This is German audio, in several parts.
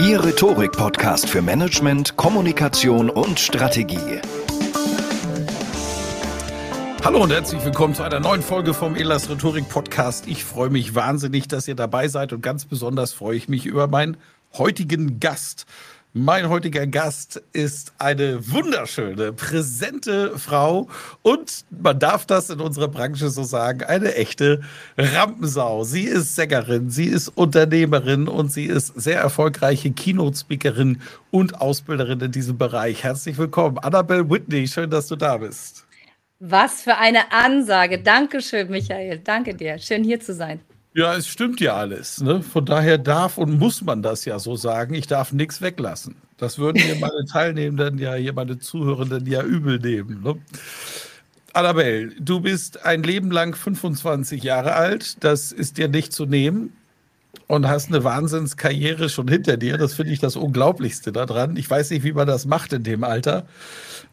Ihr Rhetorik-Podcast für Management, Kommunikation und Strategie. Hallo und herzlich willkommen zu einer neuen Folge vom Elas Rhetorik Podcast. Ich freue mich wahnsinnig, dass ihr dabei seid und ganz besonders freue ich mich über meinen heutigen Gast. Mein heutiger Gast ist eine wunderschöne, präsente Frau und man darf das in unserer Branche so sagen, eine echte Rampensau. Sie ist Sängerin, sie ist Unternehmerin und sie ist sehr erfolgreiche Keynote-Speakerin und Ausbilderin in diesem Bereich. Herzlich willkommen, Annabelle Whitney. Schön, dass du da bist. Was für eine Ansage. Dankeschön, Michael. Danke dir. Schön hier zu sein. Ja, es stimmt ja alles. Ne? Von daher darf und muss man das ja so sagen. Ich darf nichts weglassen. Das würden mir meine Teilnehmenden ja, hier meine Zuhörenden ja übel nehmen. Ne? Annabelle, du bist ein Leben lang 25 Jahre alt. Das ist dir nicht zu nehmen und hast eine Wahnsinnskarriere schon hinter dir. Das finde ich das Unglaublichste daran. Ich weiß nicht, wie man das macht in dem Alter.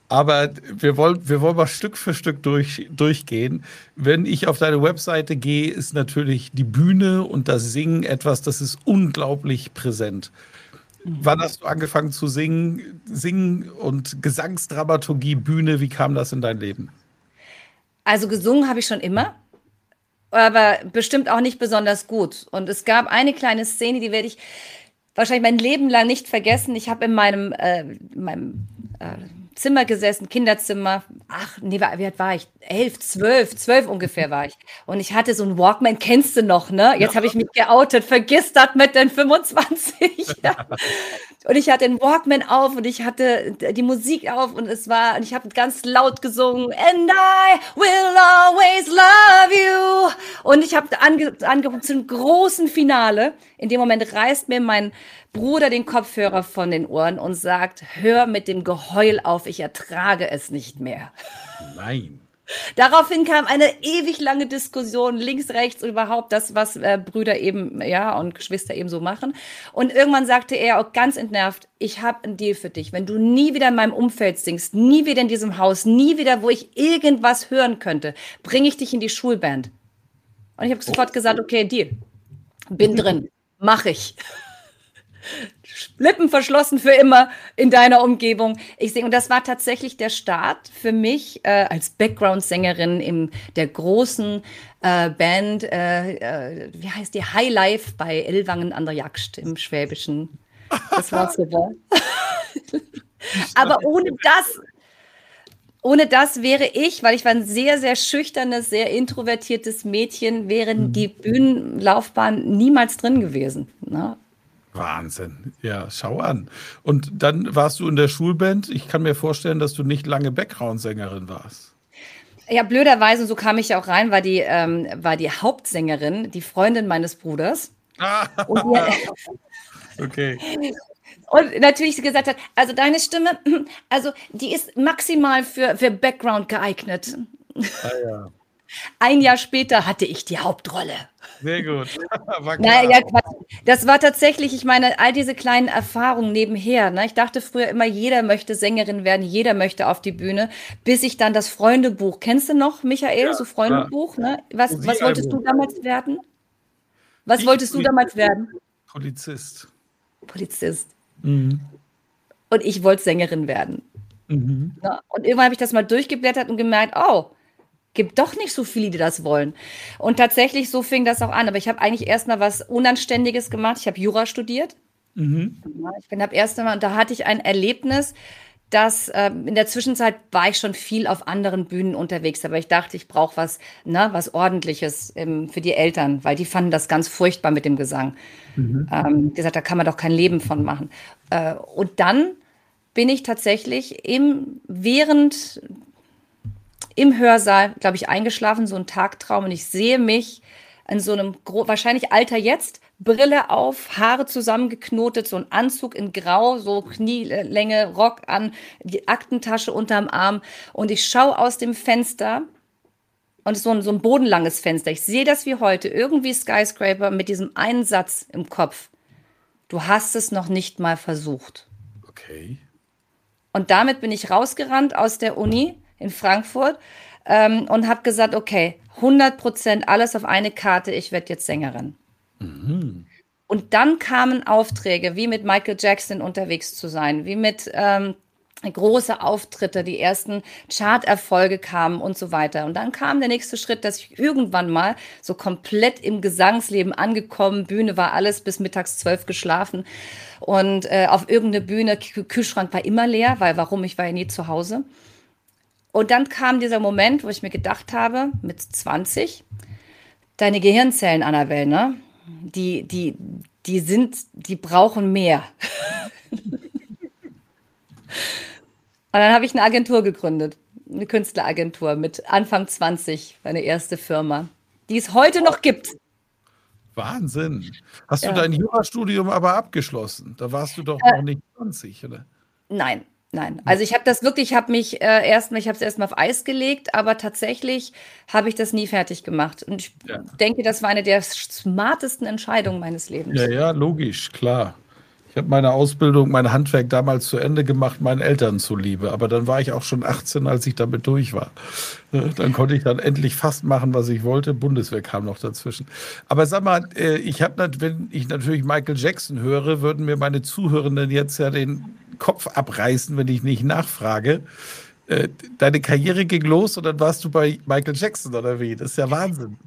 Aber wir wollen, wir wollen mal Stück für Stück durch, durchgehen. Wenn ich auf deine Webseite gehe, ist natürlich die Bühne und das Singen etwas, das ist unglaublich präsent. Wann hast du angefangen zu singen? Singen und Gesangsdramaturgie, Bühne, wie kam das in dein Leben? Also gesungen habe ich schon immer, aber bestimmt auch nicht besonders gut. Und es gab eine kleine Szene, die werde ich wahrscheinlich mein Leben lang nicht vergessen. Ich habe in meinem, äh, meinem äh, Zimmer gesessen, Kinderzimmer. Ach, nee, wie alt war ich? Elf, zwölf, zwölf ungefähr war ich. Und ich hatte so einen Walkman, kennst du noch, ne? Jetzt ja. habe ich mich geoutet, vergiss das mit den 25. ja. Und ich hatte den Walkman auf und ich hatte die Musik auf und es war, und ich habe ganz laut gesungen, and I will always love you. Und ich habe ange, angefangen zum großen Finale. In dem Moment reißt mir mein Bruder den Kopfhörer von den Ohren und sagt, hör mit dem Geheul auf, ich ertrage es nicht mehr. Nein. Daraufhin kam eine ewig lange Diskussion links, rechts und überhaupt das, was äh, Brüder eben, ja, und Geschwister eben so machen. Und irgendwann sagte er auch ganz entnervt, ich habe einen Deal für dich. Wenn du nie wieder in meinem Umfeld singst, nie wieder in diesem Haus, nie wieder, wo ich irgendwas hören könnte, bringe ich dich in die Schulband. Und ich habe sofort gesagt, okay, Deal. Bin drin. Mach ich. Lippen verschlossen für immer in deiner Umgebung. Ich singe, und das war tatsächlich der Start für mich äh, als Background-Sängerin in der großen äh, Band, äh, äh wie heißt die, High Life bei Ellwangen an der Jagd im Schwäbischen. Das war super. Aber ohne das, ohne das wäre ich, weil ich war ein sehr, sehr schüchternes, sehr introvertiertes Mädchen, wäre mhm. die Bühnenlaufbahn niemals drin gewesen. Ne? Wahnsinn. Ja, schau an. Und dann warst du in der Schulband. Ich kann mir vorstellen, dass du nicht lange Background-Sängerin warst. Ja, blöderweise, so kam ich ja auch rein, war die, ähm, war die Hauptsängerin, die Freundin meines Bruders. Ah, okay. Und natürlich sie gesagt hat, also deine Stimme, also die ist maximal für, für Background geeignet. Ah, ja. Ein Jahr später hatte ich die Hauptrolle. Sehr gut. War naja, das war tatsächlich, ich meine, all diese kleinen Erfahrungen nebenher. Ne? Ich dachte früher immer, jeder möchte Sängerin werden, jeder möchte auf die Bühne, bis ich dann das Freundebuch, kennst du noch, Michael, ja, so Freundebuch? Ne? Was, was wolltest du damals werden? Was ich wolltest du damals werden? Polizist. Polizist. Mhm. Und ich wollte Sängerin werden. Mhm. Und irgendwann habe ich das mal durchgeblättert und gemerkt, oh, gibt doch nicht so viele, die das wollen. Und tatsächlich, so fing das auch an. Aber ich habe eigentlich erst mal was Unanständiges gemacht. Ich habe Jura studiert. Mhm. Ich bin habe erst einmal, und da hatte ich ein Erlebnis, dass äh, in der Zwischenzeit war ich schon viel auf anderen Bühnen unterwegs, aber ich dachte, ich brauche was, ne, was Ordentliches ähm, für die Eltern, weil die fanden das ganz furchtbar mit dem Gesang. Mhm. Ähm, gesagt, da kann man doch kein Leben von machen. Äh, und dann bin ich tatsächlich im, während im Hörsaal, glaube ich, eingeschlafen, so ein Tagtraum und ich sehe mich in so einem wahrscheinlich Alter jetzt, Brille auf, Haare zusammengeknotet, so ein Anzug in Grau, so Knielänge, Rock an, die Aktentasche unterm Arm. Und ich schaue aus dem Fenster und so ein, so ein bodenlanges Fenster. Ich sehe das wie heute, irgendwie Skyscraper mit diesem einen Satz im Kopf. Du hast es noch nicht mal versucht. Okay. Und damit bin ich rausgerannt aus der Uni in Frankfurt ähm, und habe gesagt, okay, 100 Prozent alles auf eine Karte, ich werde jetzt Sängerin. Mhm. Und dann kamen Aufträge, wie mit Michael Jackson unterwegs zu sein, wie mit ähm, große Auftritte, die ersten Charterfolge kamen und so weiter. Und dann kam der nächste Schritt, dass ich irgendwann mal so komplett im Gesangsleben angekommen, Bühne war alles bis mittags zwölf geschlafen und äh, auf irgendeine Bühne, Kühlschrank war immer leer, weil warum, ich war ja nie zu Hause. Und dann kam dieser Moment, wo ich mir gedacht habe, mit 20, deine Gehirnzellen, Annabelle, ne? Die, die, die sind, die brauchen mehr. Und dann habe ich eine Agentur gegründet, eine Künstleragentur mit Anfang 20, meine erste Firma, die es heute noch gibt. Wahnsinn. Hast ja. du dein Jurastudium aber abgeschlossen? Da warst du doch äh, noch nicht 20, oder? Nein, Nein, also ich habe das wirklich, ich habe mich äh, erstmal, ich habe es erstmal auf Eis gelegt, aber tatsächlich habe ich das nie fertig gemacht. Und ich ja. denke, das war eine der smartesten Entscheidungen meines Lebens. Ja, ja, logisch, klar. Ich habe meine Ausbildung, mein Handwerk damals zu Ende gemacht, meinen Eltern zuliebe. Aber dann war ich auch schon 18, als ich damit durch war. Äh, dann konnte ich dann endlich fast machen, was ich wollte. Bundeswehr kam noch dazwischen. Aber sag mal, äh, ich habe, wenn ich natürlich Michael Jackson höre, würden mir meine Zuhörenden jetzt ja den Kopf abreißen, wenn ich nicht nachfrage. Äh, deine Karriere ging los und dann warst du bei Michael Jackson oder wie? Das ist ja Wahnsinn.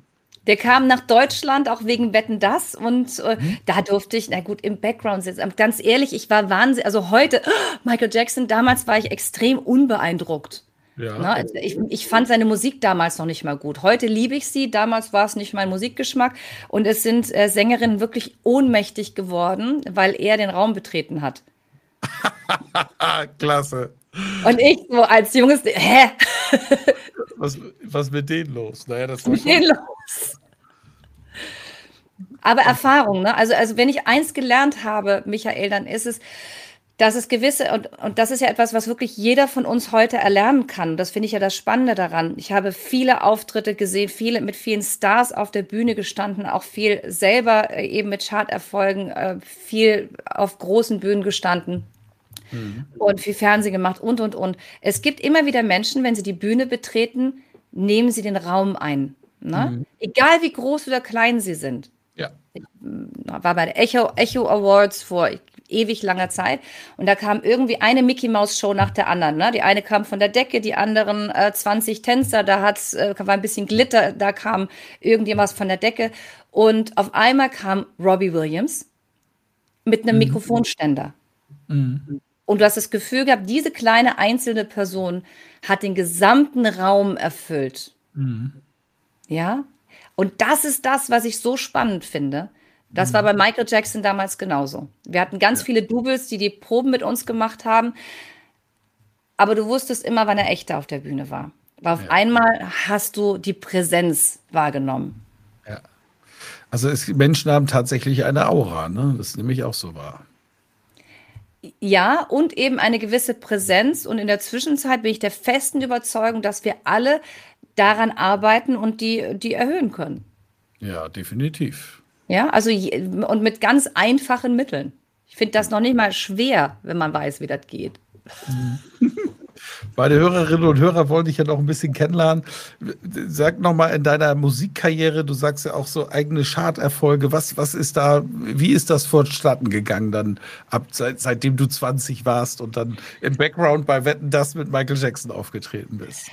Der kam nach Deutschland auch wegen Wetten das und äh, mhm. da durfte ich, na gut, im Background sitzen. Ganz ehrlich, ich war wahnsinnig, also heute, oh, Michael Jackson, damals war ich extrem unbeeindruckt. Ja. Na, also ich, ich, fand seine Musik damals noch nicht mal gut. Heute liebe ich sie, damals war es nicht mein Musikgeschmack und es sind äh, Sängerinnen wirklich ohnmächtig geworden, weil er den Raum betreten hat. Klasse. Und ich so als junges, hä? was, was mit denen los? Naja, das war mit denen los. Aber Erfahrung, ne? Also, also wenn ich eins gelernt habe, Michael, dann ist es, dass es gewisse, und, und das ist ja etwas, was wirklich jeder von uns heute erlernen kann. Das finde ich ja das Spannende daran. Ich habe viele Auftritte gesehen, viele mit vielen Stars auf der Bühne gestanden, auch viel selber äh, eben mit Charterfolgen, äh, viel auf großen Bühnen gestanden mhm. und viel Fernsehen gemacht und, und, und. Es gibt immer wieder Menschen, wenn sie die Bühne betreten, nehmen sie den Raum ein. Ne? Mhm. Egal wie groß oder klein sie sind. Ja. Ich war bei der Echo, Echo Awards vor ewig langer Zeit und da kam irgendwie eine Mickey Mouse Show nach der anderen. Ne? Die eine kam von der Decke, die anderen äh, 20 Tänzer, da hat's, äh, war ein bisschen Glitter, da kam irgendjemand von der Decke und auf einmal kam Robbie Williams mit einem mhm. Mikrofonständer. Mhm. Und du hast das Gefühl gehabt, diese kleine einzelne Person hat den gesamten Raum erfüllt. Mhm. Ja. Und das ist das, was ich so spannend finde. Das mhm. war bei Michael Jackson damals genauso. Wir hatten ganz ja. viele Doubles, die die Proben mit uns gemacht haben. Aber du wusstest immer, wann er echter auf der Bühne war. Weil auf ja. einmal hast du die Präsenz wahrgenommen. Ja. Also es, Menschen haben tatsächlich eine Aura, ne? Das ist nämlich auch so wahr. Ja, und eben eine gewisse Präsenz. Und in der Zwischenzeit bin ich der festen Überzeugung, dass wir alle daran arbeiten und die, die erhöhen können. Ja, definitiv. Ja, also und mit ganz einfachen Mitteln. Ich finde das noch nicht mal schwer, wenn man weiß, wie das geht. Meine Hörerinnen und Hörer wollen dich ja noch ein bisschen kennenlernen. Sag noch mal in deiner Musikkarriere, du sagst ja auch so eigene Charterfolge. Was, was ist da, wie ist das vonstatten gegangen dann ab seit, seitdem du 20 warst und dann im Background bei Wetten das mit Michael Jackson aufgetreten bist?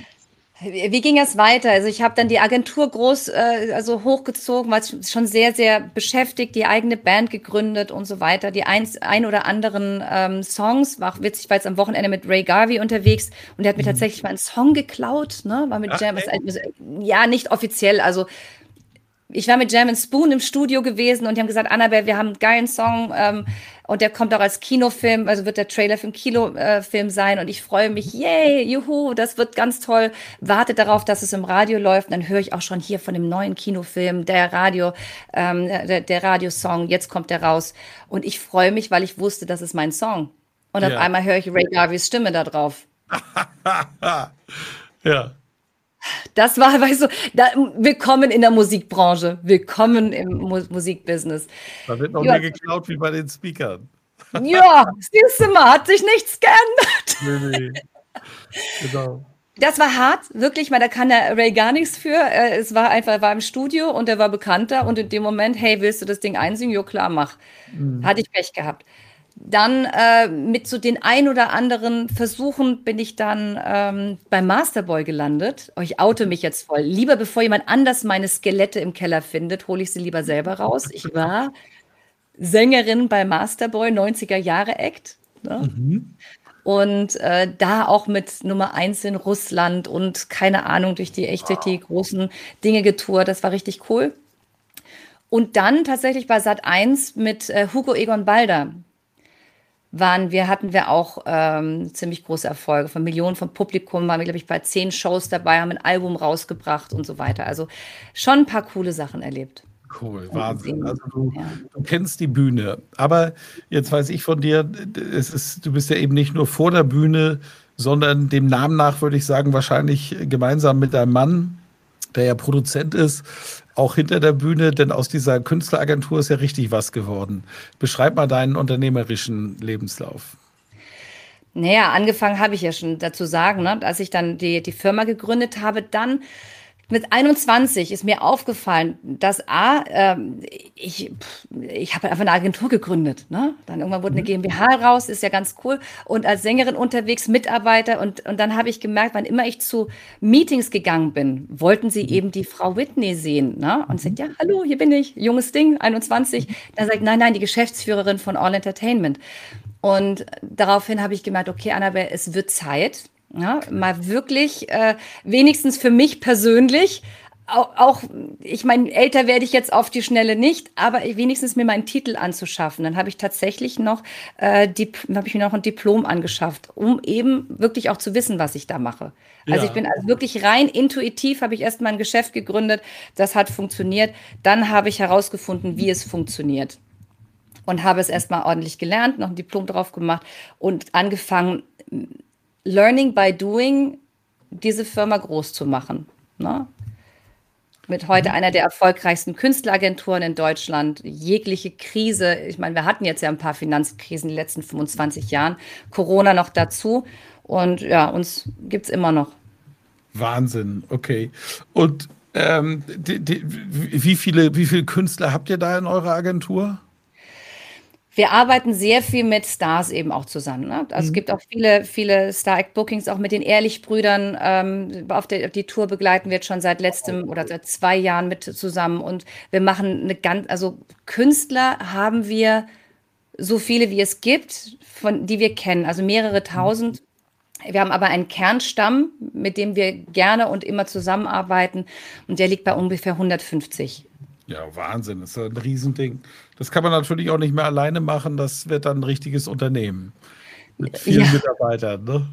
Wie ging es weiter? Also ich habe dann die Agentur groß, äh, also hochgezogen, war schon sehr, sehr beschäftigt, die eigene Band gegründet und so weiter. Die ein, ein oder anderen ähm, Songs, war witzig, ich war jetzt am Wochenende mit Ray Garvey unterwegs und der hat mir mhm. tatsächlich mal einen Song geklaut, ne? War mit Ach, Jam, also, ja, nicht offiziell, also ich war mit Jam Spoon im Studio gewesen und die haben gesagt, Annabelle, wir haben einen geilen Song ähm, und der kommt auch als Kinofilm, also wird der Trailer für einen Kinofilm äh, sein und ich freue mich, yay, juhu, das wird ganz toll. Warte darauf, dass es im Radio läuft und dann höre ich auch schon hier von dem neuen Kinofilm, der Radio, ähm, der, der Radiosong, jetzt kommt der raus und ich freue mich, weil ich wusste, das ist mein Song. Und ja. auf einmal höre ich Ray Garveys Stimme da drauf. ja. Das war, weißt du, da, willkommen in der Musikbranche, willkommen im Mu Musikbusiness. Da wird noch ja. mehr geklaut wie bei den Speakern. Ja, siehst du mal, hat sich nichts geändert. Nee, nee. Genau. Das war hart, wirklich, weil da kann der Ray gar nichts für. Äh, es war einfach, er war im Studio und er war bekannter und in dem Moment, hey, willst du das Ding einsingen? Jo, klar, mach. Mhm. Hatte ich Pech gehabt. Dann äh, mit so den ein oder anderen Versuchen bin ich dann ähm, beim Masterboy gelandet. Oh, ich oute mich jetzt voll. Lieber bevor jemand anders meine Skelette im Keller findet, hole ich sie lieber selber raus. Ich war Sängerin bei Masterboy, 90er Jahre Act. Ne? Mhm. Und äh, da auch mit Nummer eins in Russland und keine Ahnung, durch die echt durch die großen Dinge getourt. Das war richtig cool. Und dann tatsächlich bei Sat 1 mit äh, Hugo Egon Balder waren wir, hatten wir auch ähm, ziemlich große Erfolge. Von Millionen von Publikum waren wir, glaube ich, bei zehn Shows dabei, haben ein Album rausgebracht und so weiter. Also schon ein paar coole Sachen erlebt. Cool, Wahnsinn. Also du, ja. du, kennst die Bühne. Aber jetzt weiß ich von dir, es ist, du bist ja eben nicht nur vor der Bühne, sondern dem Namen nach würde ich sagen, wahrscheinlich gemeinsam mit deinem Mann, der ja Produzent ist, auch hinter der Bühne, denn aus dieser Künstleragentur ist ja richtig was geworden. Beschreib mal deinen unternehmerischen Lebenslauf. Naja, angefangen habe ich ja schon dazu sagen, ne? als ich dann die, die Firma gegründet habe, dann mit 21 ist mir aufgefallen, dass A, ähm, ich, ich habe einfach eine Agentur gegründet. Ne? Dann irgendwann wurde eine mhm. GmbH raus, ist ja ganz cool. Und als Sängerin unterwegs, Mitarbeiter. Und, und dann habe ich gemerkt, wann immer ich zu Meetings gegangen bin, wollten sie mhm. eben die Frau Whitney sehen. Ne? Und sagt, ja, hallo, hier bin ich, junges Ding, 21. Dann sagt, nein, nein, die Geschäftsführerin von All Entertainment. Und daraufhin habe ich gemerkt, okay, Annabelle, es wird Zeit ja, mal wirklich, äh, wenigstens für mich persönlich, auch, auch ich meine, älter werde ich jetzt auf die Schnelle nicht, aber wenigstens mir meinen Titel anzuschaffen. Dann habe ich tatsächlich noch, äh, habe ich mir noch ein Diplom angeschafft, um eben wirklich auch zu wissen, was ich da mache. Also ja. ich bin also wirklich rein intuitiv, habe ich erst mal ein Geschäft gegründet, das hat funktioniert. Dann habe ich herausgefunden, wie es funktioniert und habe es erstmal ordentlich gelernt, noch ein Diplom drauf gemacht und angefangen, Learning by Doing diese Firma groß zu machen. Ne? Mit heute mhm. einer der erfolgreichsten Künstleragenturen in Deutschland. Jegliche Krise, ich meine, wir hatten jetzt ja ein paar Finanzkrisen in den letzten 25 Jahren, Corona noch dazu. Und ja, uns gibt es immer noch. Wahnsinn, okay. Und ähm, die, die, wie, viele, wie viele Künstler habt ihr da in eurer Agentur? Wir arbeiten sehr viel mit Stars eben auch zusammen. Ne? Also mhm. es gibt auch viele, viele Star-Act-Bookings, auch mit den Ehrlich-Brüdern. Ähm, auf, der, auf die Tour begleiten wir jetzt schon seit letztem oder seit zwei Jahren mit zusammen. Und wir machen eine ganz, also Künstler haben wir so viele, wie es gibt, von die wir kennen, also mehrere tausend. Wir haben aber einen Kernstamm, mit dem wir gerne und immer zusammenarbeiten. Und der liegt bei ungefähr 150. Ja, Wahnsinn, das ist ein Riesending. Das kann man natürlich auch nicht mehr alleine machen, das wird dann ein richtiges Unternehmen mit vielen ja. Mitarbeitern. Ne?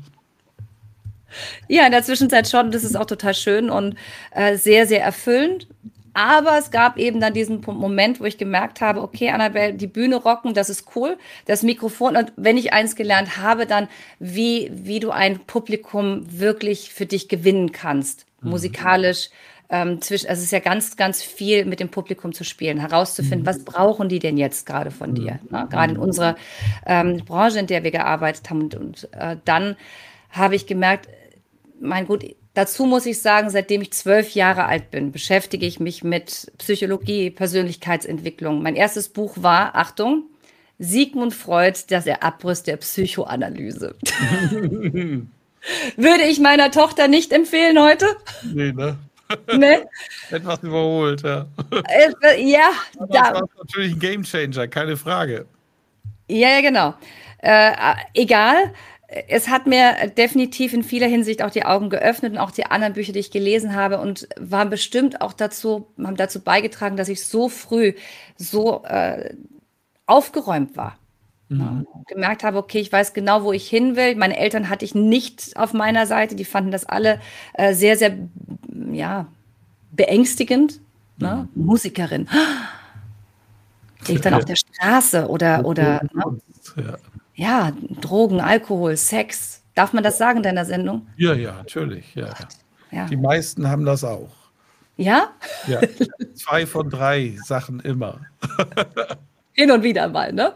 Ja, in der Zwischenzeit schon, das ist auch total schön und äh, sehr, sehr erfüllend. Aber es gab eben dann diesen Moment, wo ich gemerkt habe, okay, Annabelle, die Bühne rocken, das ist cool, das Mikrofon. Und wenn ich eins gelernt habe, dann wie, wie du ein Publikum wirklich für dich gewinnen kannst, mhm. musikalisch, ähm, zwischen, also es ist ja ganz, ganz viel mit dem Publikum zu spielen, herauszufinden, mhm. was brauchen die denn jetzt gerade von dir? Ne? Gerade in unserer ähm, Branche, in der wir gearbeitet haben. Und, und äh, dann habe ich gemerkt, mein Gut, dazu muss ich sagen, seitdem ich zwölf Jahre alt bin, beschäftige ich mich mit Psychologie, Persönlichkeitsentwicklung. Mein erstes Buch war, Achtung, Sigmund Freud, das er Abriss der Psychoanalyse. Würde ich meiner Tochter nicht empfehlen heute? Nee, ne? Nee? Etwas überholt, ja. Äh, ja, Aber das war natürlich ein Gamechanger, keine Frage. Ja, ja, genau. Äh, egal. Es hat mir definitiv in vieler Hinsicht auch die Augen geöffnet und auch die anderen Bücher, die ich gelesen habe und waren bestimmt auch dazu, haben dazu beigetragen, dass ich so früh so äh, aufgeräumt war. Mhm. gemerkt habe, okay, ich weiß genau, wo ich hin will. Meine Eltern hatte ich nicht auf meiner Seite. Die fanden das alle äh, sehr, sehr, ja, beängstigend. Ne? Mhm. Musikerin. Liegt dann auf der Straße oder, oder ne? ja. ja, Drogen, Alkohol, Sex. Darf man das sagen in deiner Sendung? Ja, ja, natürlich. Ja. ja. Die meisten haben das auch. Ja? Ja, zwei von drei Sachen immer. Hin und wieder mal, ne?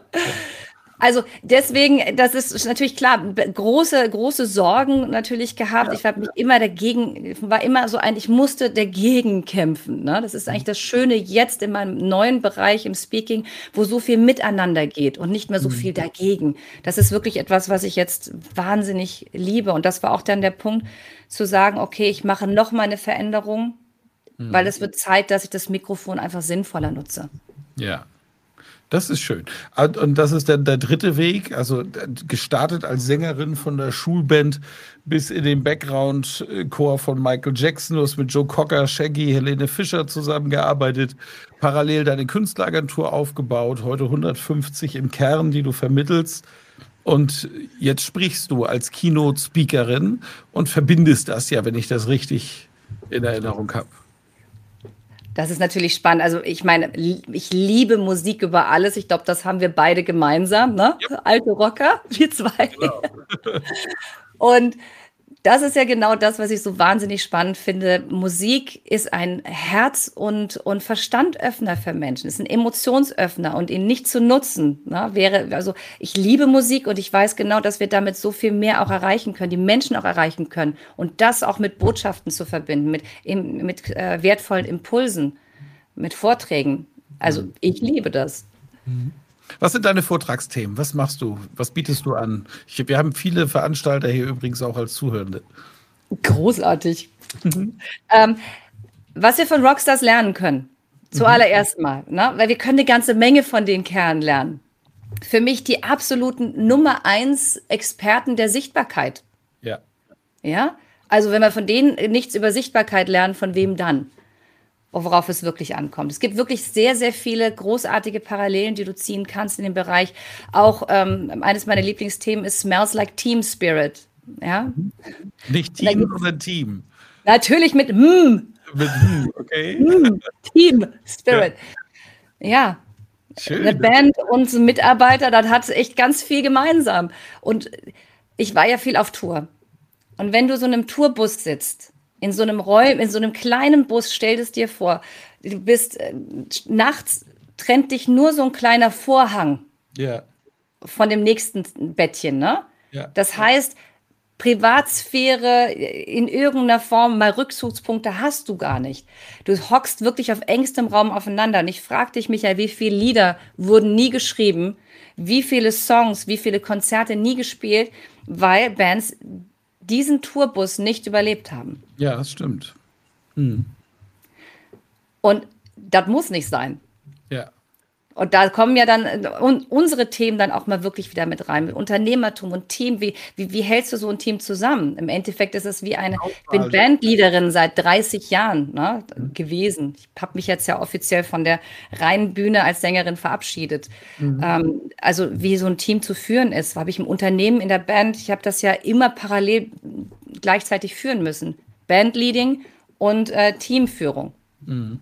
Also deswegen, das ist natürlich klar, große, große Sorgen natürlich gehabt. Ich war mich immer dagegen, war immer so ein, ich musste dagegen kämpfen. Ne? Das ist eigentlich das Schöne jetzt in meinem neuen Bereich im Speaking, wo so viel miteinander geht und nicht mehr so mhm. viel dagegen. Das ist wirklich etwas, was ich jetzt wahnsinnig liebe. Und das war auch dann der Punkt, zu sagen, okay, ich mache noch mal eine Veränderung, mhm. weil es wird Zeit, dass ich das Mikrofon einfach sinnvoller nutze. Ja, das ist schön. Und das ist dann der dritte Weg, also gestartet als Sängerin von der Schulband bis in den Background-Chor von Michael Jackson. Du hast mit Joe Cocker, Shaggy, Helene Fischer zusammengearbeitet, parallel deine Künstleragentur aufgebaut, heute 150 im Kern, die du vermittelst. Und jetzt sprichst du als Keynote-Speakerin und verbindest das ja, wenn ich das richtig in Erinnerung habe. Das ist natürlich spannend. Also ich meine, ich liebe Musik über alles. Ich glaube, das haben wir beide gemeinsam, ne? Yep. Alte Rocker, wir zwei. Genau. Und das ist ja genau das, was ich so wahnsinnig spannend finde. Musik ist ein Herz- und, und Verstandöffner für Menschen, ist ein Emotionsöffner und ihn nicht zu nutzen, ne, wäre, also ich liebe Musik und ich weiß genau, dass wir damit so viel mehr auch erreichen können, die Menschen auch erreichen können und das auch mit Botschaften zu verbinden, mit, mit äh, wertvollen Impulsen, mit Vorträgen. Also mhm. ich liebe das. Mhm. Was sind deine Vortragsthemen? Was machst du? Was bietest du an? Ich, wir haben viele Veranstalter hier übrigens auch als Zuhörende. Großartig. Mhm. ähm, was wir von Rockstars lernen können, zuallererst mhm. mal, ne? weil wir können eine ganze Menge von den Kernen lernen. Für mich die absoluten Nummer eins Experten der Sichtbarkeit. Ja. Ja. Also wenn wir von denen nichts über Sichtbarkeit lernen, von wem dann? Worauf es wirklich ankommt. Es gibt wirklich sehr, sehr viele großartige Parallelen, die du ziehen kannst in dem Bereich. Auch ähm, eines meiner Lieblingsthemen ist Smells Like Team Spirit. Ja? Nicht Team, sondern Team. Natürlich mit mm. Mit mm, okay. Mm, Team Spirit. Ja. ja. Schön. Eine Band und Mitarbeiter, das hat echt ganz viel gemeinsam. Und ich war ja viel auf Tour. Und wenn du so in einem Tourbus sitzt in so einem Räum, in so einem kleinen Bus, stell es dir vor, du bist äh, nachts trennt dich nur so ein kleiner Vorhang ja. von dem nächsten Bettchen, ne? Ja. Das heißt, Privatsphäre in irgendeiner Form, mal Rückzugspunkte hast du gar nicht. Du hockst wirklich auf engstem Raum aufeinander. Und ich fragte dich, Michael, wie viele Lieder wurden nie geschrieben? Wie viele Songs, wie viele Konzerte nie gespielt? Weil Bands diesen Tourbus nicht überlebt haben. Ja, das stimmt. Hm. Und das muss nicht sein. Ja. Und da kommen ja dann un unsere Themen dann auch mal wirklich wieder mit rein. Mit Unternehmertum und Team. Wie, wie, wie hältst du so ein Team zusammen? Im Endeffekt ist es wie eine, ich bin Bandleaderin seit 30 Jahren ne, mhm. gewesen. Ich habe mich jetzt ja offiziell von der reinen Bühne als Sängerin verabschiedet. Mhm. Ähm, also wie so ein Team zu führen ist, habe ich im Unternehmen, in der Band, ich habe das ja immer parallel gleichzeitig führen müssen. Bandleading und äh, Teamführung. Mhm.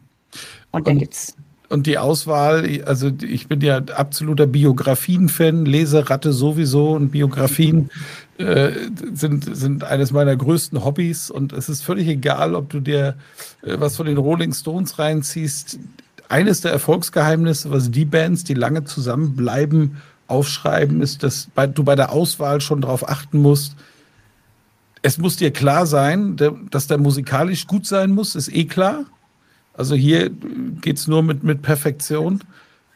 Und da gibt es und die Auswahl, also ich bin ja absoluter Biografien-Fan, Leseratte sowieso und Biografien äh, sind, sind eines meiner größten Hobbys und es ist völlig egal, ob du dir äh, was von den Rolling Stones reinziehst. Eines der Erfolgsgeheimnisse, was die Bands, die lange zusammenbleiben, aufschreiben, ist, dass bei, du bei der Auswahl schon darauf achten musst, es muss dir klar sein, dass der musikalisch gut sein muss, ist eh klar. Also hier geht es nur mit, mit Perfektion.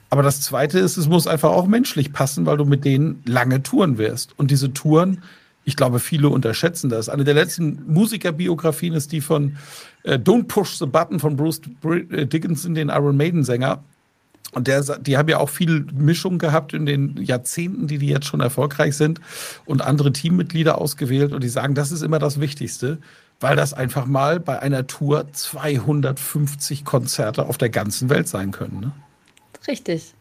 Aber das Zweite ist, es muss einfach auch menschlich passen, weil du mit denen lange touren wirst. Und diese Touren, ich glaube, viele unterschätzen das. Eine der letzten Musikerbiografien ist die von äh, Don't Push the Button von Bruce äh, Dickinson, den Iron Maiden-Sänger. Und der, die haben ja auch viel Mischung gehabt in den Jahrzehnten, die die jetzt schon erfolgreich sind und andere Teammitglieder ausgewählt. Und die sagen, das ist immer das Wichtigste, weil das einfach mal bei einer Tour 250 Konzerte auf der ganzen Welt sein können. Ne? Richtig.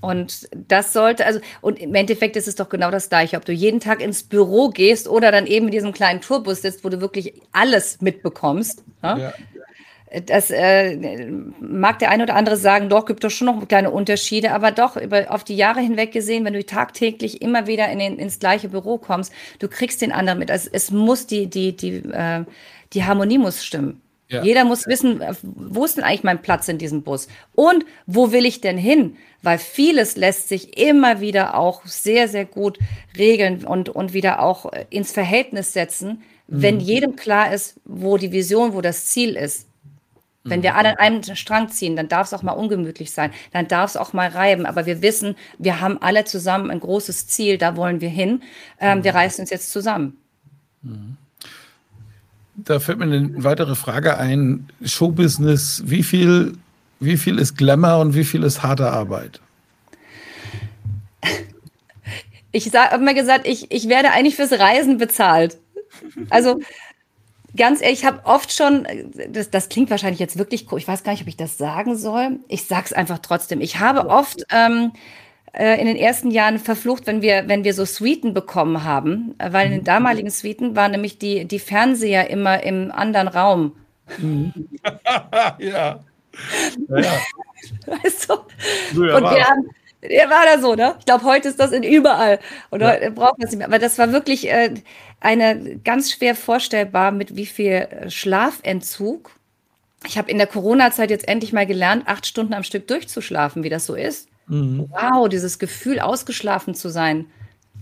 Und das sollte, also, und im Endeffekt ist es doch genau das Gleiche, ob du jeden Tag ins Büro gehst oder dann eben in diesem kleinen Tourbus sitzt, wo du wirklich alles mitbekommst. Ne? Ja. Das äh, mag der eine oder andere sagen, doch, gibt doch schon noch kleine Unterschiede, aber doch, über, auf die Jahre hinweg gesehen, wenn du tagtäglich immer wieder in den, ins gleiche Büro kommst, du kriegst den anderen mit. Also es muss die, die, die, äh, die Harmonie muss stimmen. Ja. Jeder muss wissen, wo ist denn eigentlich mein Platz in diesem Bus? Und wo will ich denn hin? Weil vieles lässt sich immer wieder auch sehr, sehr gut regeln und, und wieder auch ins Verhältnis setzen, mhm. wenn jedem klar ist, wo die Vision, wo das Ziel ist. Wenn wir mhm. alle an einem Strang ziehen, dann darf es auch mal ungemütlich sein, dann darf es auch mal reiben. Aber wir wissen, wir haben alle zusammen ein großes Ziel, da wollen wir hin. Ähm, wir mhm. reißen uns jetzt zusammen. Mhm da fällt mir eine weitere Frage ein. Showbusiness, wie viel, wie viel ist Glamour und wie viel ist harte Arbeit? Ich habe immer gesagt, ich, ich werde eigentlich fürs Reisen bezahlt. Also ganz ehrlich, ich habe oft schon, das, das klingt wahrscheinlich jetzt wirklich, ich weiß gar nicht, ob ich das sagen soll. Ich sage es einfach trotzdem. Ich habe oft ähm, äh, in den ersten Jahren verflucht, wenn wir, wenn wir so Suiten bekommen haben, äh, weil in den mhm. damaligen Suiten waren nämlich die, die Fernseher immer im anderen Raum. ja. ja. Weißt du? Früher und wir haben, der war da so, ne? Ich glaube, heute ist das in überall. Und ja. heute braucht man es nicht mehr. Aber das war wirklich äh, eine ganz schwer vorstellbar, mit wie viel Schlafentzug. Ich habe in der Corona-Zeit jetzt endlich mal gelernt, acht Stunden am Stück durchzuschlafen, wie das so ist. Mhm. Wow, dieses Gefühl, ausgeschlafen zu sein.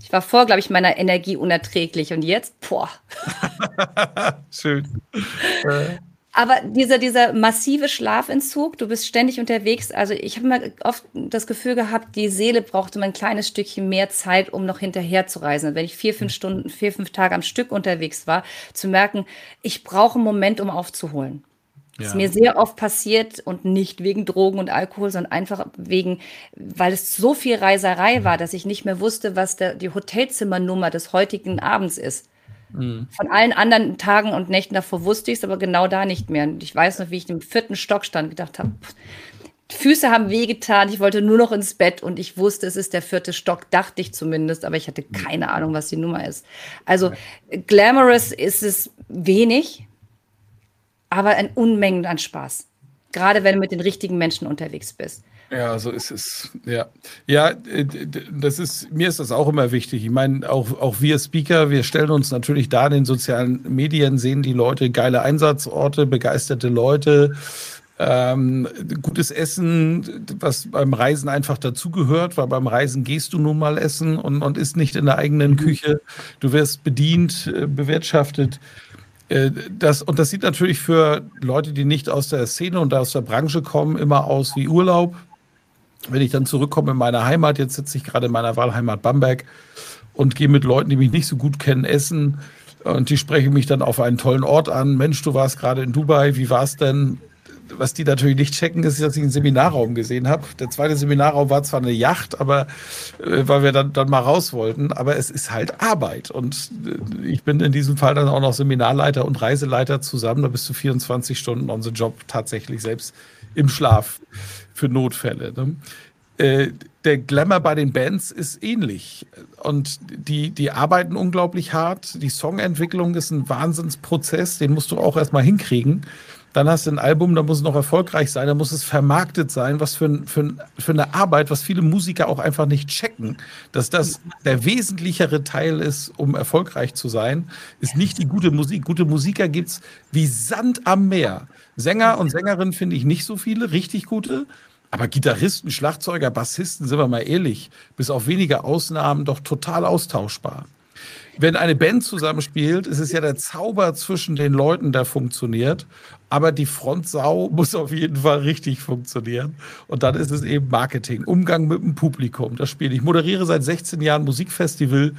Ich war vor, glaube ich, meiner Energie unerträglich und jetzt, boah. Schön. Aber dieser, dieser massive Schlafentzug, du bist ständig unterwegs. Also ich habe mal oft das Gefühl gehabt, die Seele brauchte mal ein kleines Stückchen mehr Zeit, um noch hinterher zu reisen. wenn ich vier, fünf Stunden, vier, fünf Tage am Stück unterwegs war, zu merken, ich brauche einen Moment, um aufzuholen. Das ja. ist mir sehr oft passiert und nicht wegen Drogen und Alkohol, sondern einfach wegen, weil es so viel Reiserei war, dass ich nicht mehr wusste, was der, die Hotelzimmernummer des heutigen Abends ist. Mhm. Von allen anderen Tagen und Nächten davor wusste ich es, aber genau da nicht mehr. Und ich weiß noch, wie ich im vierten Stock stand, gedacht habe, Füße haben wehgetan, ich wollte nur noch ins Bett und ich wusste, es ist der vierte Stock, dachte ich zumindest, aber ich hatte keine Ahnung, was die Nummer ist. Also glamorous ist es wenig, aber ein Unmengen an Spaß. Gerade wenn du mit den richtigen Menschen unterwegs bist. Ja, so ist es. Ja, ja, äh, das ist mir ist das auch immer wichtig. Ich meine, auch auch wir Speaker, wir stellen uns natürlich da in den sozialen Medien, sehen die Leute geile Einsatzorte, begeisterte Leute, ähm, gutes Essen, was beim Reisen einfach dazugehört, weil beim Reisen gehst du nun mal essen und, und isst nicht in der eigenen mhm. Küche. Du wirst bedient, äh, bewirtschaftet. Äh, das, und das sieht natürlich für Leute, die nicht aus der Szene und aus der Branche kommen, immer aus wie Urlaub. Wenn ich dann zurückkomme in meine Heimat, jetzt sitze ich gerade in meiner Wahlheimat Bamberg und gehe mit Leuten, die mich nicht so gut kennen, essen. Und die sprechen mich dann auf einen tollen Ort an. Mensch, du warst gerade in Dubai, wie war es denn? was die natürlich nicht checken, ist, dass ich einen Seminarraum gesehen habe. Der zweite Seminarraum war zwar eine Yacht, aber äh, weil wir dann, dann mal raus wollten, aber es ist halt Arbeit. Und äh, ich bin in diesem Fall dann auch noch Seminarleiter und Reiseleiter zusammen. Da bist du 24 Stunden on the Job tatsächlich selbst im Schlaf für Notfälle. Ne? Äh, der Glamour bei den Bands ist ähnlich. Und die, die arbeiten unglaublich hart. Die Songentwicklung ist ein Wahnsinnsprozess, den musst du auch erstmal hinkriegen. Dann hast du ein Album, da muss es noch erfolgreich sein, da muss es vermarktet sein, was für, für, für eine Arbeit, was viele Musiker auch einfach nicht checken, dass das der wesentlichere Teil ist, um erfolgreich zu sein, ist nicht die gute Musik. Gute Musiker gibt es wie Sand am Meer. Sänger und Sängerinnen finde ich nicht so viele, richtig gute. Aber Gitarristen, Schlagzeuger, Bassisten, sind wir mal ehrlich, bis auf wenige Ausnahmen doch total austauschbar. Wenn eine Band zusammenspielt, ist es ja der Zauber zwischen den Leuten, der funktioniert. Aber die Frontsau muss auf jeden Fall richtig funktionieren. Und dann ist es eben Marketing, Umgang mit dem Publikum, das Spiel. Ich moderiere seit 16 Jahren Musikfestival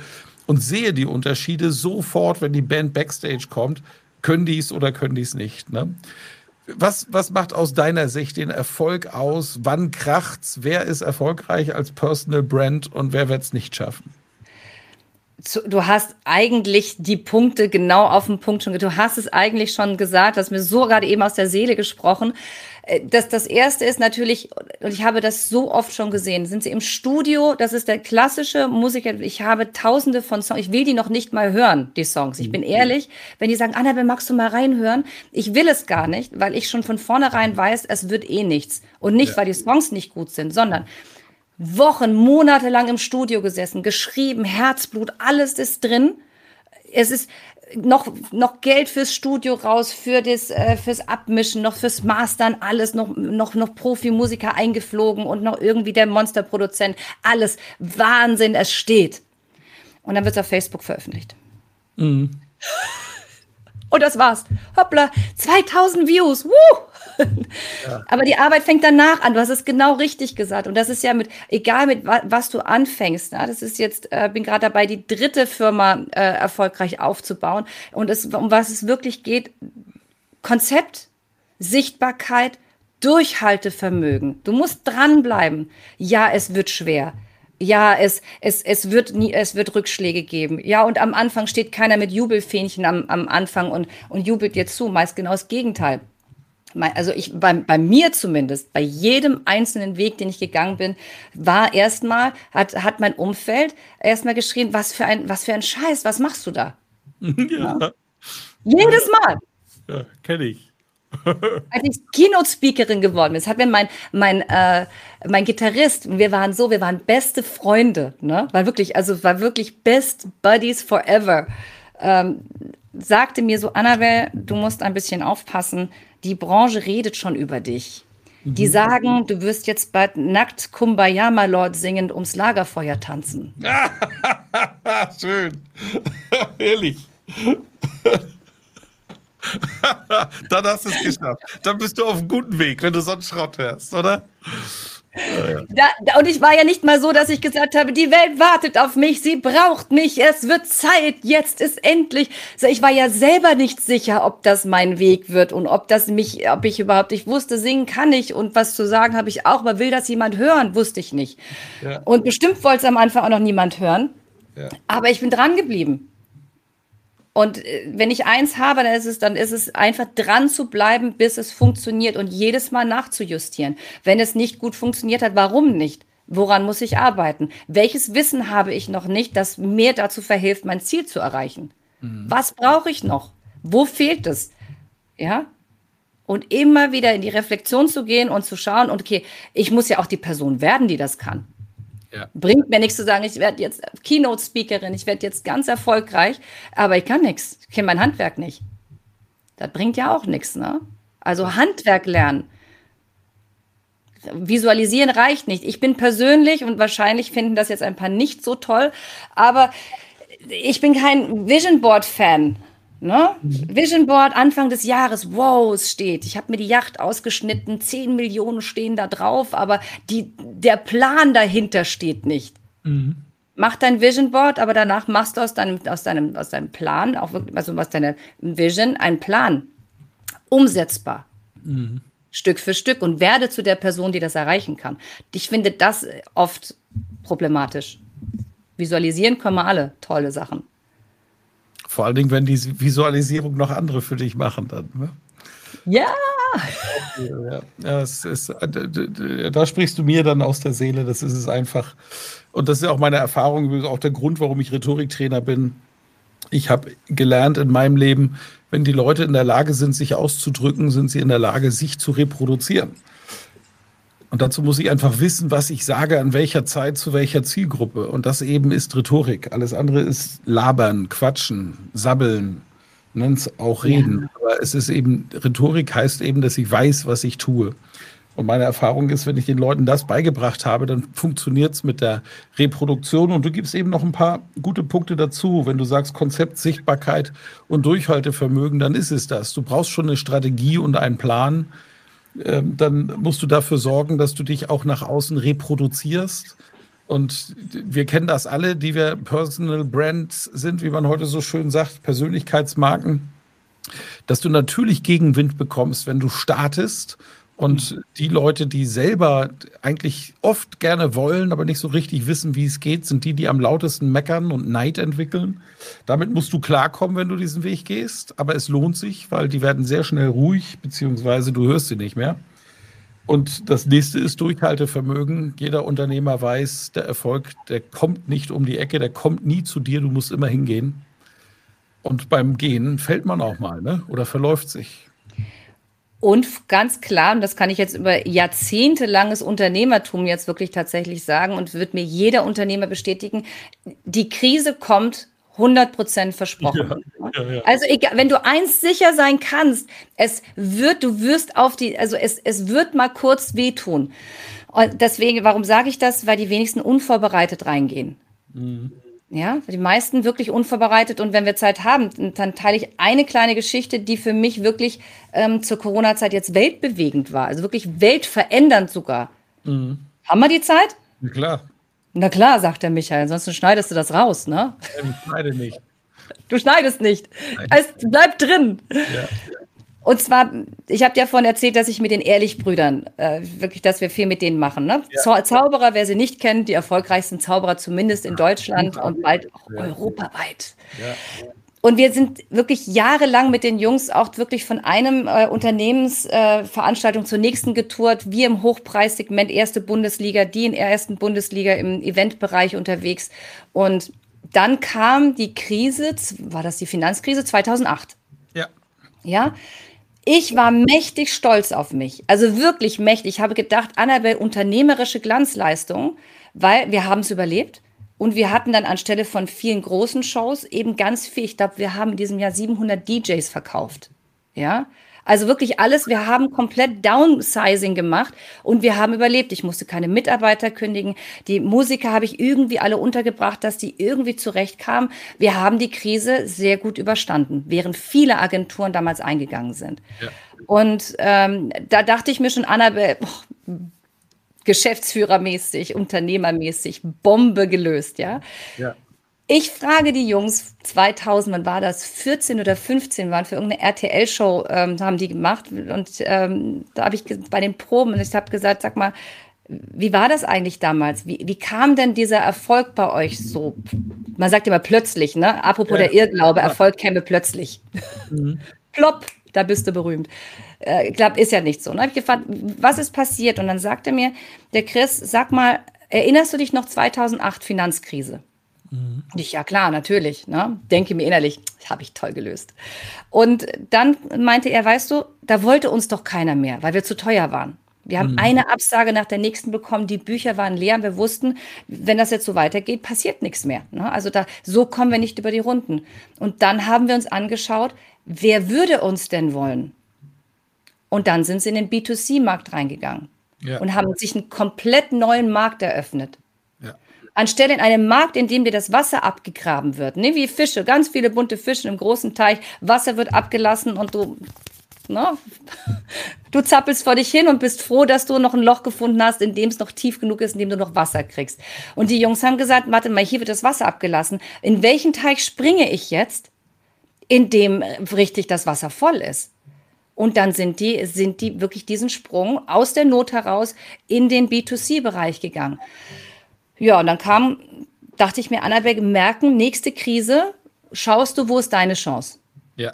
und sehe die Unterschiede sofort, wenn die Band Backstage kommt. Können die es oder können die es nicht? Ne? Was, was macht aus deiner Sicht den Erfolg aus? Wann kracht's? Wer ist erfolgreich als Personal Brand und wer wird es nicht schaffen? du hast eigentlich die Punkte genau auf den Punkt schon, du hast es eigentlich schon gesagt, hast mir so gerade eben aus der Seele gesprochen. Äh, das, das erste ist natürlich, und ich habe das so oft schon gesehen, sind sie im Studio, das ist der klassische Musiker, ich habe tausende von Songs, ich will die noch nicht mal hören, die Songs. Ich bin mhm. ehrlich, wenn die sagen, Annabelle, magst du mal reinhören? Ich will es gar nicht, weil ich schon von vornherein weiß, es wird eh nichts. Und nicht, ja. weil die Songs nicht gut sind, sondern Wochen, Monate lang im Studio gesessen, geschrieben, Herzblut, alles ist drin. Es ist noch, noch Geld fürs Studio raus, für das, äh, fürs Abmischen, noch fürs Mastern, alles, noch, noch, noch Profimusiker eingeflogen und noch irgendwie der Monsterproduzent. Alles. Wahnsinn, es steht. Und dann wird es auf Facebook veröffentlicht. Mhm. Und das war's. Hoppla, 2000 Views. Woo! Ja. Aber die Arbeit fängt danach an. Du hast es genau richtig gesagt. Und das ist ja mit, egal mit was du anfängst. Na, das ist jetzt, äh, bin gerade dabei, die dritte Firma äh, erfolgreich aufzubauen. Und es, um was es wirklich geht, Konzept, Sichtbarkeit, Durchhaltevermögen. Du musst dranbleiben. Ja, es wird schwer. Ja, es, es, es, wird nie, es wird Rückschläge geben. Ja, und am Anfang steht keiner mit Jubelfähnchen am, am Anfang und, und jubelt dir zu. Meist genau das Gegenteil also ich, bei, bei mir zumindest, bei jedem einzelnen Weg, den ich gegangen bin, war erstmal, hat, hat mein Umfeld erstmal geschrien, was für ein, was für ein Scheiß, was machst du da? Ja. ja. Jedes Mal. Ja, kenne ich. Als ich Keynote-Speakerin geworden bin, hat mir mein, mein, äh, mein Gitarrist, wir waren so, wir waren beste Freunde, ne? War wirklich, also war wirklich Best Buddies forever. Ähm, sagte mir so, Annabelle, du musst ein bisschen aufpassen, die Branche redet schon über dich. Die mhm. sagen, du wirst jetzt bald nackt Kumbaya, my Lord, singend ums Lagerfeuer tanzen. Schön. Ehrlich. Dann hast du es geschafft. Dann bist du auf einem guten Weg, wenn du so einen Schrott hörst, oder? Da, und ich war ja nicht mal so, dass ich gesagt habe, die Welt wartet auf mich, sie braucht mich, es wird Zeit, jetzt ist endlich. So, ich war ja selber nicht sicher, ob das mein Weg wird und ob das mich, ob ich überhaupt, ich wusste, singen kann ich und was zu sagen habe ich auch, aber will das jemand hören, wusste ich nicht. Ja. Und bestimmt wollte es am Anfang auch noch niemand hören. Ja. Aber ich bin dran geblieben. Und äh, wenn ich eins habe, dann ist es, dann ist es einfach dran zu bleiben, bis es funktioniert und jedes Mal nachzujustieren. Wenn es nicht gut funktioniert hat, warum nicht? Woran muss ich arbeiten? Welches Wissen habe ich noch nicht, das mir dazu verhilft, mein Ziel zu erreichen? Mhm. Was brauche ich noch? Wo fehlt es? Ja? Und immer wieder in die Reflexion zu gehen und zu schauen, okay, ich muss ja auch die Person werden, die das kann. Ja. Bringt mir nichts zu sagen, ich werde jetzt Keynote-Speakerin, ich werde jetzt ganz erfolgreich, aber ich kann nichts. Ich kenne mein Handwerk nicht. Das bringt ja auch nichts, ne? Also Handwerk lernen. Visualisieren reicht nicht. Ich bin persönlich und wahrscheinlich finden das jetzt ein paar nicht so toll, aber ich bin kein Vision Board Fan. Ne? Mhm. Vision Board Anfang des Jahres, wow, es steht. Ich habe mir die Yacht ausgeschnitten, 10 Millionen stehen da drauf, aber die, der Plan dahinter steht nicht. Mhm. Mach dein Vision Board, aber danach machst du aus deinem, aus deinem, aus deinem Plan, auch wirklich, also aus deiner Vision, einen Plan. Umsetzbar. Mhm. Stück für Stück und werde zu der Person, die das erreichen kann. Ich finde das oft problematisch. Visualisieren können wir alle tolle Sachen. Vor allen Dingen, wenn die Visualisierung noch andere für dich machen dann. Ne? Ja. ja, ja ist, äh, da sprichst du mir dann aus der Seele. Das ist es einfach. Und das ist auch meine Erfahrung, auch der Grund, warum ich Rhetoriktrainer bin. Ich habe gelernt in meinem Leben, wenn die Leute in der Lage sind, sich auszudrücken, sind sie in der Lage, sich zu reproduzieren. Und dazu muss ich einfach wissen, was ich sage, an welcher Zeit, zu welcher Zielgruppe. Und das eben ist Rhetorik. Alles andere ist Labern, Quatschen, Sabbeln, nennt es auch Reden. Ja. Aber es ist eben, Rhetorik heißt eben, dass ich weiß, was ich tue. Und meine Erfahrung ist, wenn ich den Leuten das beigebracht habe, dann funktioniert es mit der Reproduktion. Und du gibst eben noch ein paar gute Punkte dazu. Wenn du sagst Konzept, Sichtbarkeit und Durchhaltevermögen, dann ist es das. Du brauchst schon eine Strategie und einen Plan. Ähm, dann musst du dafür sorgen, dass du dich auch nach außen reproduzierst. Und wir kennen das alle, die wir Personal Brands sind, wie man heute so schön sagt, Persönlichkeitsmarken, dass du natürlich Gegenwind bekommst, wenn du startest und die Leute, die selber eigentlich oft gerne wollen, aber nicht so richtig wissen, wie es geht, sind die, die am lautesten meckern und Neid entwickeln. Damit musst du klarkommen, wenn du diesen Weg gehst. Aber es lohnt sich, weil die werden sehr schnell ruhig, beziehungsweise du hörst sie nicht mehr. Und das nächste ist Durchhaltevermögen. Jeder Unternehmer weiß, der Erfolg, der kommt nicht um die Ecke, der kommt nie zu dir, du musst immer hingehen. Und beim Gehen fällt man auch mal, ne? Oder verläuft sich. Und ganz klar, und das kann ich jetzt über jahrzehntelanges Unternehmertum jetzt wirklich tatsächlich sagen und wird mir jeder Unternehmer bestätigen, die Krise kommt 100 Prozent versprochen. Ja, ja, ja. Also egal, wenn du eins sicher sein kannst, es wird, du wirst auf die, also es, es wird mal kurz wehtun. Und deswegen, warum sage ich das? Weil die wenigsten unvorbereitet reingehen. Mhm. Ja, die meisten wirklich unvorbereitet. Und wenn wir Zeit haben, dann teile ich eine kleine Geschichte, die für mich wirklich ähm, zur Corona-Zeit jetzt weltbewegend war. Also wirklich weltverändernd sogar. Mhm. Haben wir die Zeit? Na klar. Na klar, sagt der Michael. Ansonsten schneidest du das raus, ne? Ich schneide nicht. Du schneidest nicht. Nein. Es bleibt drin. Ja. Und zwar, ich habe dir vorhin erzählt, dass ich mit den Ehrlich-Brüdern, äh, wirklich, dass wir viel mit denen machen. Ne? Ja. Zauberer, wer sie nicht kennt, die erfolgreichsten Zauberer zumindest in Deutschland ja. und bald auch ja. europaweit. Und wir sind wirklich jahrelang mit den Jungs auch wirklich von einem äh, Unternehmensveranstaltung äh, zur nächsten getourt. Wir im Hochpreissegment erste Bundesliga, die in der ersten Bundesliga im Eventbereich unterwegs. Und dann kam die Krise, war das die Finanzkrise 2008? Ja. Ja. Ich war mächtig stolz auf mich. Also wirklich mächtig. Ich habe gedacht, Annabelle, unternehmerische Glanzleistung, weil wir haben es überlebt. Und wir hatten dann anstelle von vielen großen Shows eben ganz viel. Ich glaube, wir haben in diesem Jahr 700 DJs verkauft. Ja. Also wirklich alles. Wir haben komplett Downsizing gemacht und wir haben überlebt. Ich musste keine Mitarbeiter kündigen. Die Musiker habe ich irgendwie alle untergebracht, dass die irgendwie zurechtkamen. Wir haben die Krise sehr gut überstanden, während viele Agenturen damals eingegangen sind. Ja. Und ähm, da dachte ich mir schon, Annabelle, boah, geschäftsführermäßig, unternehmermäßig, Bombe gelöst, ja. ja. Ich frage die Jungs, 2000, wann war das? 14 oder 15 waren für irgendeine RTL-Show, ähm, haben die gemacht. Und ähm, da habe ich bei den Proben, und ich habe gesagt, sag mal, wie war das eigentlich damals? Wie, wie kam denn dieser Erfolg bei euch so? Man sagt immer plötzlich, ne? Apropos ja. der Irrglaube, Erfolg käme plötzlich. Mhm. Plopp, da bist du berühmt. Äh, ich glaube, ist ja nicht so. Dann habe ich gefragt, was ist passiert? Und dann sagte mir der Chris, sag mal, erinnerst du dich noch 2008 Finanzkrise? Mhm. Ich, ja klar, natürlich. Ne? Denke mir innerlich, habe ich toll gelöst. Und dann meinte er, weißt du, da wollte uns doch keiner mehr, weil wir zu teuer waren. Wir haben mhm. eine Absage nach der nächsten bekommen, die Bücher waren leer und wir wussten, wenn das jetzt so weitergeht, passiert nichts mehr. Ne? Also da, so kommen wir nicht über die Runden. Und dann haben wir uns angeschaut, wer würde uns denn wollen? Und dann sind sie in den B2C-Markt reingegangen ja. und haben sich einen komplett neuen Markt eröffnet anstelle in einem Markt, in dem dir das Wasser abgegraben wird, ne, wie Fische, ganz viele bunte Fische im großen Teich, Wasser wird abgelassen und du, ne, du zappelst vor dich hin und bist froh, dass du noch ein Loch gefunden hast, in dem es noch tief genug ist, in dem du noch Wasser kriegst. Und die Jungs haben gesagt, warte mal, hier wird das Wasser abgelassen. In welchen Teich springe ich jetzt, in dem richtig das Wasser voll ist? Und dann sind die, sind die wirklich diesen Sprung aus der Not heraus in den B2C-Bereich gegangen. Ja, und dann kam, dachte ich mir, Annabelle, merken, nächste Krise, schaust du, wo ist deine Chance? Ja.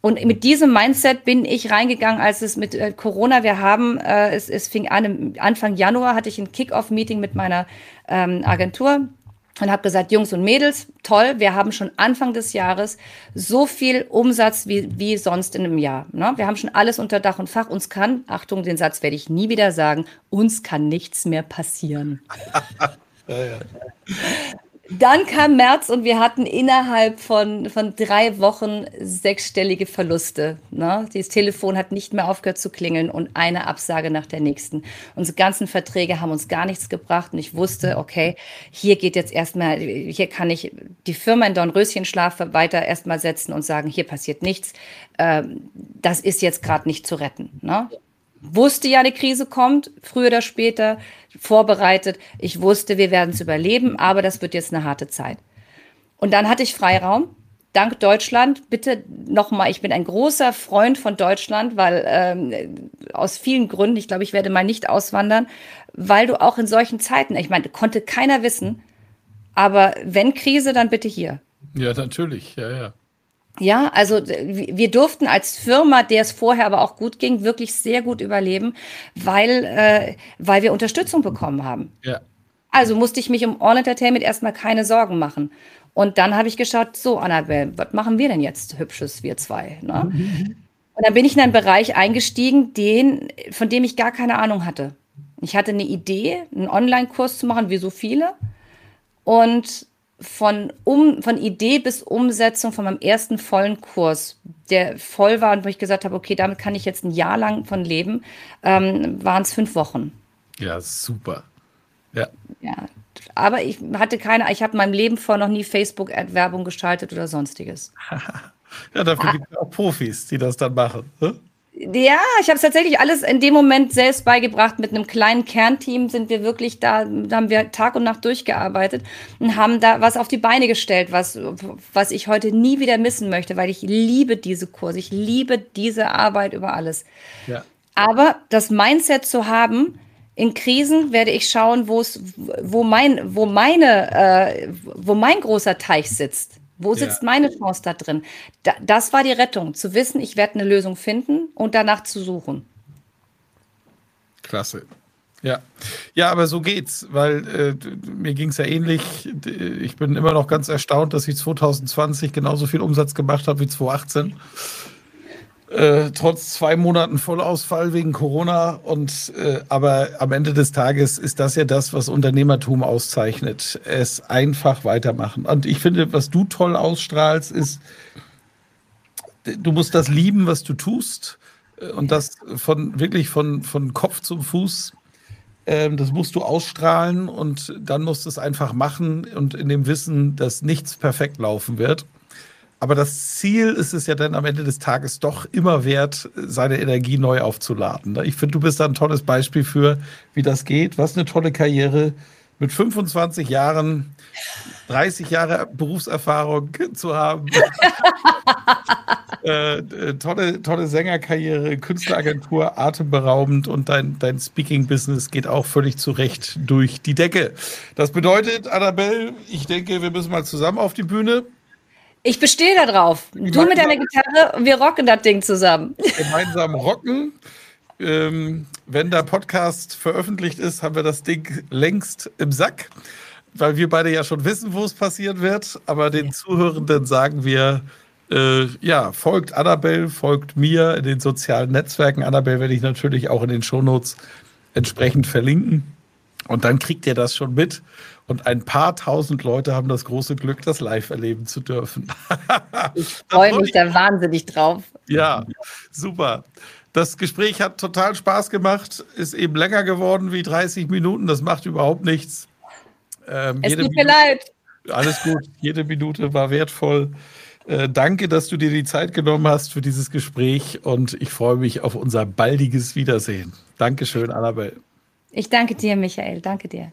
Und mit diesem Mindset bin ich reingegangen, als es mit äh, Corona, wir haben, äh, es, es fing an, Anfang Januar hatte ich ein Kick-Off-Meeting mit meiner ähm, Agentur und habe gesagt, Jungs und Mädels, toll, wir haben schon Anfang des Jahres so viel Umsatz wie, wie sonst in einem Jahr. Ne? Wir haben schon alles unter Dach und Fach. Uns kann, Achtung, den Satz werde ich nie wieder sagen, uns kann nichts mehr passieren. ja, ja. Dann kam März und wir hatten innerhalb von, von drei Wochen sechsstellige Verluste. Ne? Das Telefon hat nicht mehr aufgehört zu klingeln und eine Absage nach der nächsten. Unsere ganzen Verträge haben uns gar nichts gebracht und ich wusste, okay, hier geht jetzt erstmal, hier kann ich die Firma in Dornröschenschlaf weiter erstmal setzen und sagen, hier passiert nichts. Ähm, das ist jetzt gerade nicht zu retten. Ne? Wusste ja, eine Krise kommt, früher oder später, vorbereitet. Ich wusste, wir werden es überleben, aber das wird jetzt eine harte Zeit. Und dann hatte ich Freiraum. Dank Deutschland, bitte nochmal, ich bin ein großer Freund von Deutschland, weil ähm, aus vielen Gründen, ich glaube, ich werde mal nicht auswandern, weil du auch in solchen Zeiten, ich meine, konnte keiner wissen, aber wenn Krise, dann bitte hier. Ja, natürlich, ja, ja. Ja, also wir durften als Firma, der es vorher aber auch gut ging, wirklich sehr gut überleben, weil, äh, weil wir Unterstützung bekommen haben. Ja. Also musste ich mich um All Entertainment erstmal keine Sorgen machen. Und dann habe ich geschaut, so Annabelle, was machen wir denn jetzt Hübsches, wir zwei? Ne? Und dann bin ich in einen Bereich eingestiegen, den, von dem ich gar keine Ahnung hatte. Ich hatte eine Idee, einen Online-Kurs zu machen, wie so viele. Und von, um, von Idee bis Umsetzung von meinem ersten vollen Kurs, der voll war und wo ich gesagt habe, okay, damit kann ich jetzt ein Jahr lang von leben, ähm, waren es fünf Wochen. Ja, super. Ja. ja. Aber ich hatte keine, ich habe in meinem Leben vor noch nie Facebook-Werbung geschaltet oder sonstiges. ja, dafür ah. gibt es auch Profis, die das dann machen. Ne? Ja, ich habe es tatsächlich alles in dem Moment selbst beigebracht. Mit einem kleinen Kernteam sind wir wirklich da, da haben wir Tag und Nacht durchgearbeitet und haben da was auf die Beine gestellt, was, was ich heute nie wieder missen möchte, weil ich liebe diese Kurse, ich liebe diese Arbeit über alles. Ja. Aber das Mindset zu haben, in Krisen werde ich schauen, wo es, wo mein, wo meine, äh, wo mein großer Teich sitzt. Wo sitzt ja. meine Chance da drin? Da, das war die Rettung, zu wissen, ich werde eine Lösung finden und danach zu suchen. Klasse. Ja, ja, aber so geht's, weil äh, mir ging es ja ähnlich. Ich bin immer noch ganz erstaunt, dass ich 2020 genauso viel Umsatz gemacht habe wie 2018 äh, trotz zwei Monaten Vollausfall wegen Corona. Und äh, aber am Ende des Tages ist das ja das, was Unternehmertum auszeichnet. Es einfach weitermachen. Und ich finde, was du toll ausstrahlst, ist, du musst das lieben, was du tust. Äh, und das von wirklich von, von Kopf zum Fuß. Ähm, das musst du ausstrahlen und dann musst du es einfach machen und in dem Wissen, dass nichts perfekt laufen wird. Aber das Ziel ist es ja dann am Ende des Tages doch immer wert, seine Energie neu aufzuladen. Ne? Ich finde, du bist da ein tolles Beispiel für, wie das geht. Was eine tolle Karriere mit 25 Jahren, 30 Jahre Berufserfahrung zu haben. äh, äh, tolle, tolle Sängerkarriere, Künstleragentur, atemberaubend und dein, dein Speaking-Business geht auch völlig zurecht durch die Decke. Das bedeutet, Annabelle, ich denke, wir müssen mal zusammen auf die Bühne. Ich bestehe da drauf. Du mit deiner Gitarre und wir rocken das Ding zusammen. Gemeinsam rocken. Ähm, wenn der Podcast veröffentlicht ist, haben wir das Ding längst im Sack, weil wir beide ja schon wissen, wo es passieren wird. Aber den ja. Zuhörenden sagen wir, äh, ja, folgt Annabelle, folgt mir in den sozialen Netzwerken. Annabelle werde ich natürlich auch in den Shownotes entsprechend verlinken. Und dann kriegt ihr das schon mit. Und ein paar tausend Leute haben das große Glück, das live erleben zu dürfen. ich freue mich da wahnsinnig drauf. Ja, super. Das Gespräch hat total Spaß gemacht, ist eben länger geworden wie 30 Minuten. Das macht überhaupt nichts. Ähm, es tut mir leid. Alles gut, jede Minute war wertvoll. Äh, danke, dass du dir die Zeit genommen hast für dieses Gespräch und ich freue mich auf unser baldiges Wiedersehen. Dankeschön, Annabelle. Ich danke dir, Michael. Danke dir.